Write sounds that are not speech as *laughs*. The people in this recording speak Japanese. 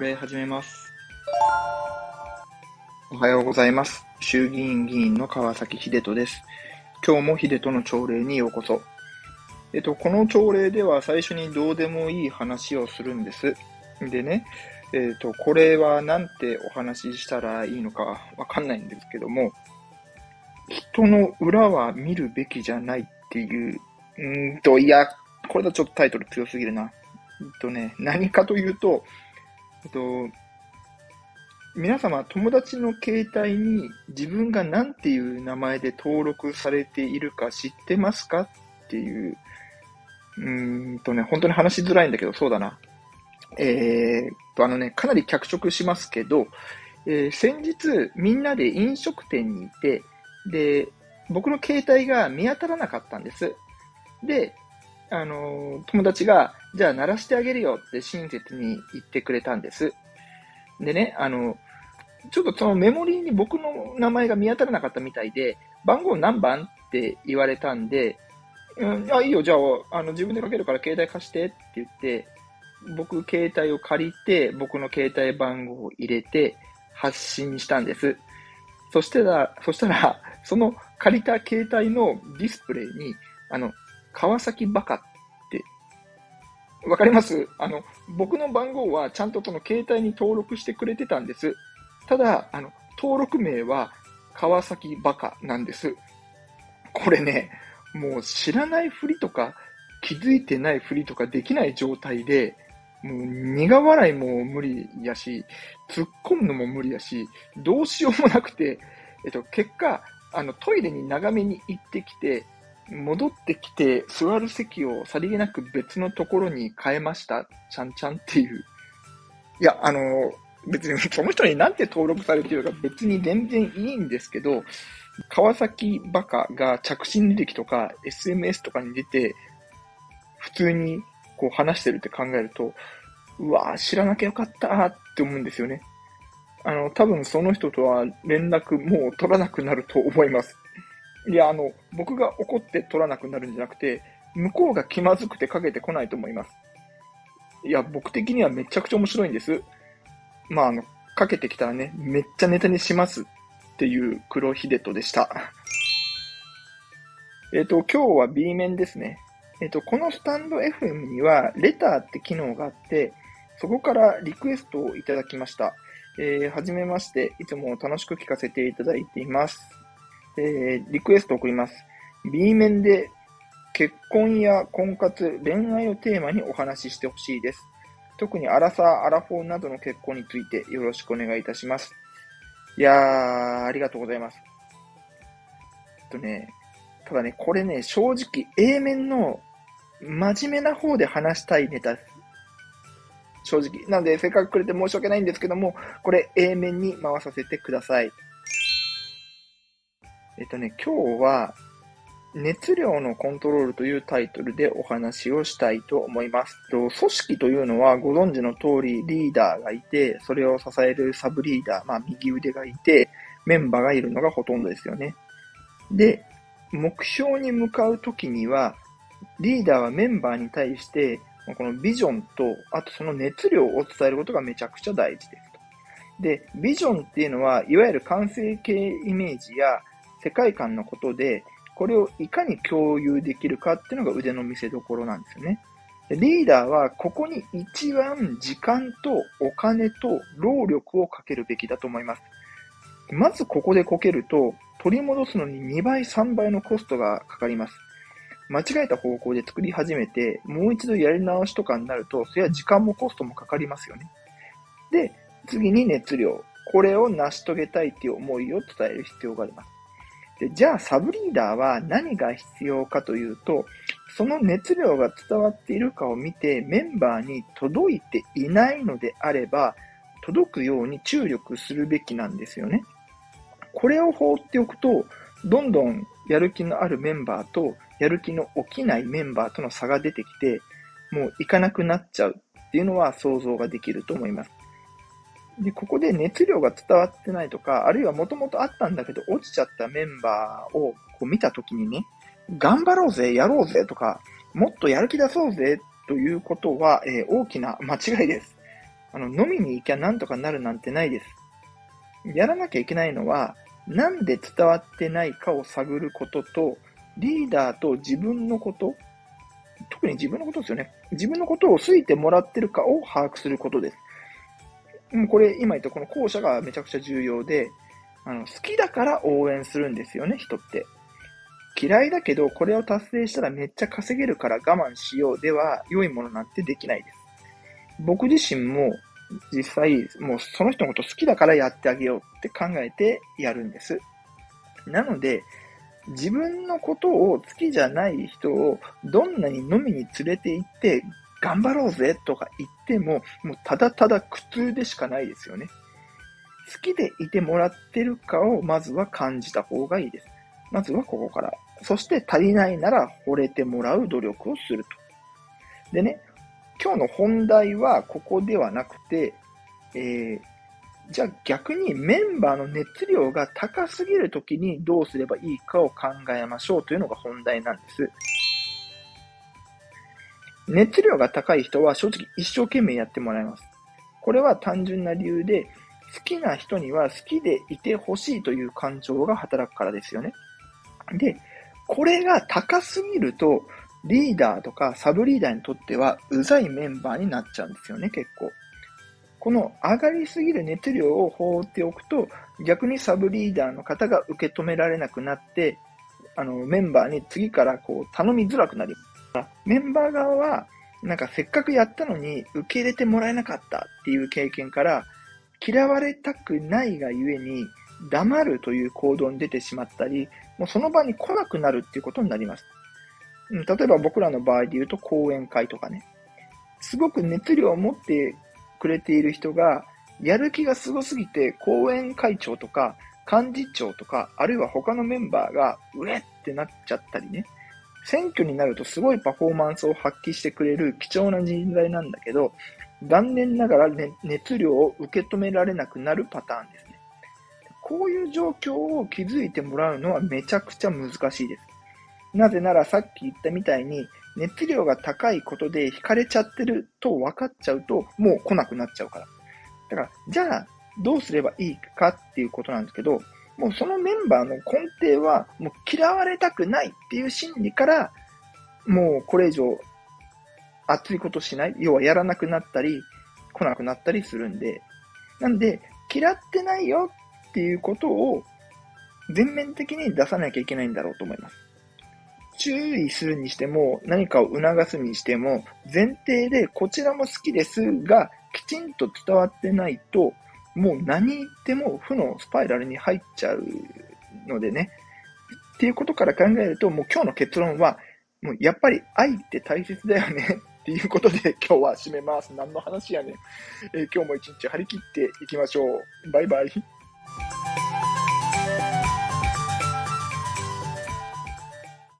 朝礼始めます。おはようございます。衆議院議員の川崎秀人です。今日も秀人の朝礼にようこそ。えっと、この朝礼では最初にどうでもいい話をするんです。でね、えっと、これはなんてお話ししたらいいのかわかんないんですけども、人の裏は見るべきじゃないっていう、うんと、いや、これだちょっとタイトル強すぎるな。えっとね、何かというと、えっと、皆様、友達の携帯に自分が何ていう名前で登録されているか知ってますかっていう、うんとね、本当に話しづらいんだけど、そうだな。えー、と、あのね、かなり脚色しますけど、えー、先日、みんなで飲食店にいて、で、僕の携帯が見当たらなかったんです。で、あの、友達が、じゃあ鳴らしてあげるよって親切に言ってくれたんです。でね、あの、ちょっとそのメモリーに僕の名前が見当たらなかったみたいで、番号何番って言われたんで、うん、あ、いいよ、じゃあ、あの、自分でかけるから携帯貸してって言って、僕、携帯を借りて、僕の携帯番号を入れて、発信したんです。そしてら、そしたら、その借りた携帯のディスプレイに、あの、川崎バカって、わかります？あの、僕の番号はちゃんとその携帯に登録してくれてたんです。ただ、あの、登録名は川崎バカなんです。これね、もう知らないふりとか、気づいてないふりとかできない状態で、もう苦笑いも無理やし、突っ込むのも無理やし、どうしようもなくて、えっと、結果、あの、トイレに長めに行ってきて、戻ってきて、座る席をさりげなく別のところに変えました？ちゃんちゃんっていう。いや、あの、別にその人になんて登録されてるか別に全然いいんですけど、川崎バカが着信履歴とか SMS とかに出て、普通にこう話してるって考えると、うわぁ、知らなきゃよかったーって思うんですよね。あの、多分その人とは連絡もう取らなくなると思います。いや、あの、僕が怒って取らなくなるんじゃなくて、向こうが気まずくてかけてこないと思います。いや、僕的にはめちゃくちゃ面白いんです。まあ、あの、かけてきたらね、めっちゃネタにしますっていう黒秀人でした。*laughs* えっ、と、今日は B 面ですね。えっ、と、このスタンド FM には、レターって機能があって、そこからリクエストをいただきました。えー、はじめまして、いつも楽しく聞かせていただいています。えー、リクエスト送ります。B 面で結婚や婚活、恋愛をテーマにお話ししてほしいです。特にアラサー、アラフォーなどの結婚についてよろしくお願いいたします。いやー、ありがとうございます。えっとね、ただね、これね、正直 A 面の真面目な方で話したいネタです。正直。なので、せっかくくれて申し訳ないんですけども、これ A 面に回させてください。えっとね、今日は、熱量のコントロールというタイトルでお話をしたいと思います。組織というのはご存知の通りリーダーがいて、それを支えるサブリーダー、まあ右腕がいて、メンバーがいるのがほとんどですよね。で、目標に向かうときには、リーダーはメンバーに対して、このビジョンと、あとその熱量を伝えることがめちゃくちゃ大事です。で、ビジョンっていうのは、いわゆる完成形イメージや世界観のことで、これをいかに共有できるかっていうのが腕の見せ所なんですよね。リーダーはここに一番時間とお金と労力をかけるべきだと思います。まずここでこけると、取り戻すのに2倍、3倍のコストがかかります。間違えた方向で作り始めて、もう一度やり直しとかになると、それは時間もコストもかかりますよね。で、次に熱量。これを成し遂げたいっていう思いを伝える必要があります。で、じゃあサブリーダーは何が必要かというと、その熱量が伝わっているかを見てメンバーに届いていないのであれば、届くように注力するべきなんですよね。これを放っておくと、どんどんやる気のあるメンバーとやる気の起きないメンバーとの差が出てきて、もう行かなくなっちゃうっていうのは想像ができると思います。で、ここで熱量が伝わってないとか、あるいはもともとあったんだけど落ちちゃったメンバーをこう見たときにね、頑張ろうぜ、やろうぜとか、もっとやる気出そうぜということは、えー、大きな間違いです。あの、飲みに行きゃなんとかなるなんてないです。やらなきゃいけないのは、なんで伝わってないかを探ることと、リーダーと自分のこと、特に自分のことですよね。自分のことを好いてもらってるかを把握することです。もうこれ、今言ったこの後者がめちゃくちゃ重要で、あの、好きだから応援するんですよね、人って。嫌いだけど、これを達成したらめっちゃ稼げるから我慢しようでは、良いものなんてできないです。僕自身も実際、もうその人のこと好きだからやってあげようって考えてやるんです。なので、自分のことを好きじゃない人をどんなに飲みに連れて行って頑張ろうぜとか言っても、もうただただ苦痛でしかないですよね。好きでいてもらってるかをまずは感じた方がいいです。まずはここから。そして足りないなら惚れてもらう努力をすると。でね、今日の本題はここではなくて、えー、じゃあ逆にメンバーの熱量が高すぎるときにどうすればいいかを考えましょうというのが本題なんです。熱量が高い人は正直一生懸命やってもらいます。これは単純な理由で、好きな人には好きでいてほしいという感情が働くからですよね。で、これが高すぎると、リーダーとかサブリーダーにとっては、うざいメンバーになっちゃうんですよね、結構。この上がりすぎる熱量を放っておくと、逆にサブリーダーの方が受け止められなくなって、あの、メンバーに次からこう頼みづらくなります。メンバー側は、なんかせっかくやったのに受け入れてもらえなかったっていう経験から、嫌われたくないがゆえに、黙るという行動に出てしまったり、もうその場に来なくなるっていうことになります。例えば僕らの場合で言うと講演会とかね。すごく熱量を持ってくれている人が、やる気がすごすぎて講演会長とか幹事長とか、あるいは他のメンバーが、うえってなっちゃったりね。選挙になるとすごいパフォーマンスを発揮してくれる貴重な人材なんだけど、残念ながら、ね、熱量を受け止められなくなるパターンですね。こういう状況を築いてもらうのはめちゃくちゃ難しいです。なぜならさっき言ったみたいに、熱量が高いことで惹かれちゃってると分かっちゃうと、もう来なくなっちゃうから。だから、じゃあ、どうすればいいかっていうことなんですけど、もうそのメンバーの根底は、もう嫌われたくないっていう心理から、もうこれ以上熱いことしない。要はやらなくなったり、来なくなったりするんで。なんで、嫌ってないよっていうことを全面的に出さなきゃいけないんだろうと思います。注意するにしても、何かを促すにしても、前提でこちらも好きですが、きちんと伝わってないと、もう何言っても負のスパイラルに入っちゃうのでね。っていうことから考えると、もう今日の結論は、もうやっぱり愛って大切だよね *laughs* っていうことで今日は締めます。何の話やねん。えー、今日も一日張り切っていきましょう。バイバイ。